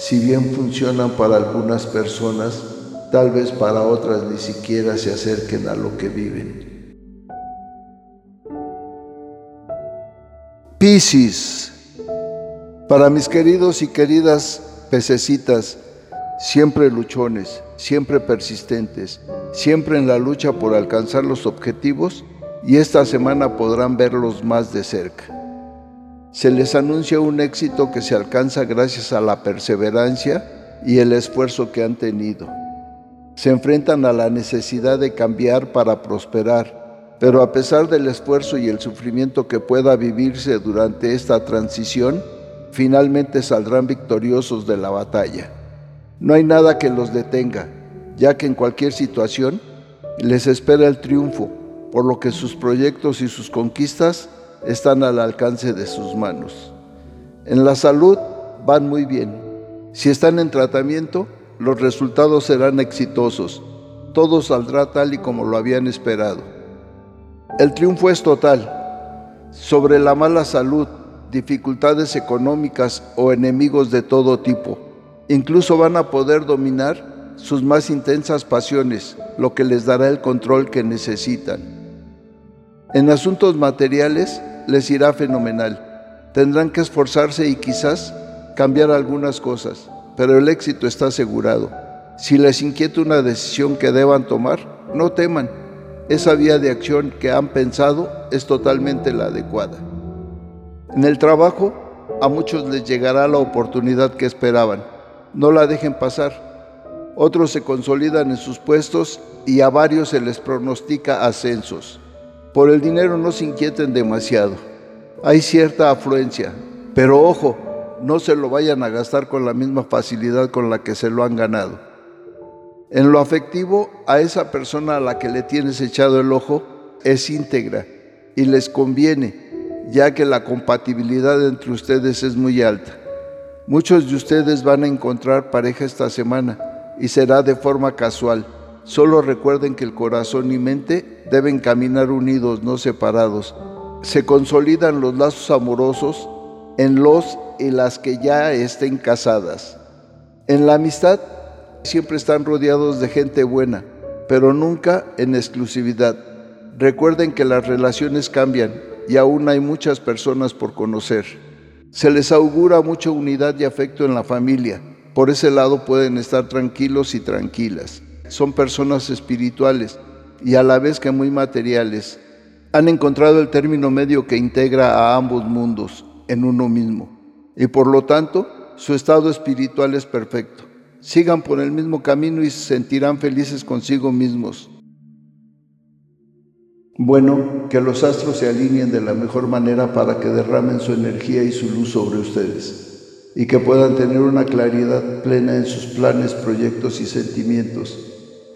si bien funcionan para algunas personas, tal vez para otras ni siquiera se acerquen a lo que viven. Piscis. Para mis queridos y queridas pececitas, siempre luchones, siempre persistentes, siempre en la lucha por alcanzar los objetivos y esta semana podrán verlos más de cerca. Se les anuncia un éxito que se alcanza gracias a la perseverancia y el esfuerzo que han tenido. Se enfrentan a la necesidad de cambiar para prosperar, pero a pesar del esfuerzo y el sufrimiento que pueda vivirse durante esta transición, finalmente saldrán victoriosos de la batalla. No hay nada que los detenga, ya que en cualquier situación les espera el triunfo, por lo que sus proyectos y sus conquistas están al alcance de sus manos. En la salud van muy bien. Si están en tratamiento, los resultados serán exitosos. Todo saldrá tal y como lo habían esperado. El triunfo es total. Sobre la mala salud, dificultades económicas o enemigos de todo tipo Incluso van a poder dominar sus más intensas pasiones, lo que les dará el control que necesitan. En asuntos materiales les irá fenomenal. Tendrán que esforzarse y quizás cambiar algunas cosas, pero el éxito está asegurado. Si les inquieta una decisión que deban tomar, no teman. Esa vía de acción que han pensado es totalmente la adecuada. En el trabajo, a muchos les llegará la oportunidad que esperaban no la dejen pasar. Otros se consolidan en sus puestos y a varios se les pronostica ascensos. Por el dinero no se inquieten demasiado. Hay cierta afluencia, pero ojo, no se lo vayan a gastar con la misma facilidad con la que se lo han ganado. En lo afectivo, a esa persona a la que le tienes echado el ojo es íntegra y les conviene, ya que la compatibilidad entre ustedes es muy alta. Muchos de ustedes van a encontrar pareja esta semana y será de forma casual. Solo recuerden que el corazón y mente deben caminar unidos, no separados. Se consolidan los lazos amorosos en los y las que ya estén casadas. En la amistad siempre están rodeados de gente buena, pero nunca en exclusividad. Recuerden que las relaciones cambian y aún hay muchas personas por conocer. Se les augura mucha unidad y afecto en la familia. Por ese lado pueden estar tranquilos y tranquilas. Son personas espirituales y a la vez que muy materiales. Han encontrado el término medio que integra a ambos mundos en uno mismo. Y por lo tanto, su estado espiritual es perfecto. Sigan por el mismo camino y se sentirán felices consigo mismos. Bueno, que los astros se alineen de la mejor manera para que derramen su energía y su luz sobre ustedes y que puedan tener una claridad plena en sus planes, proyectos y sentimientos.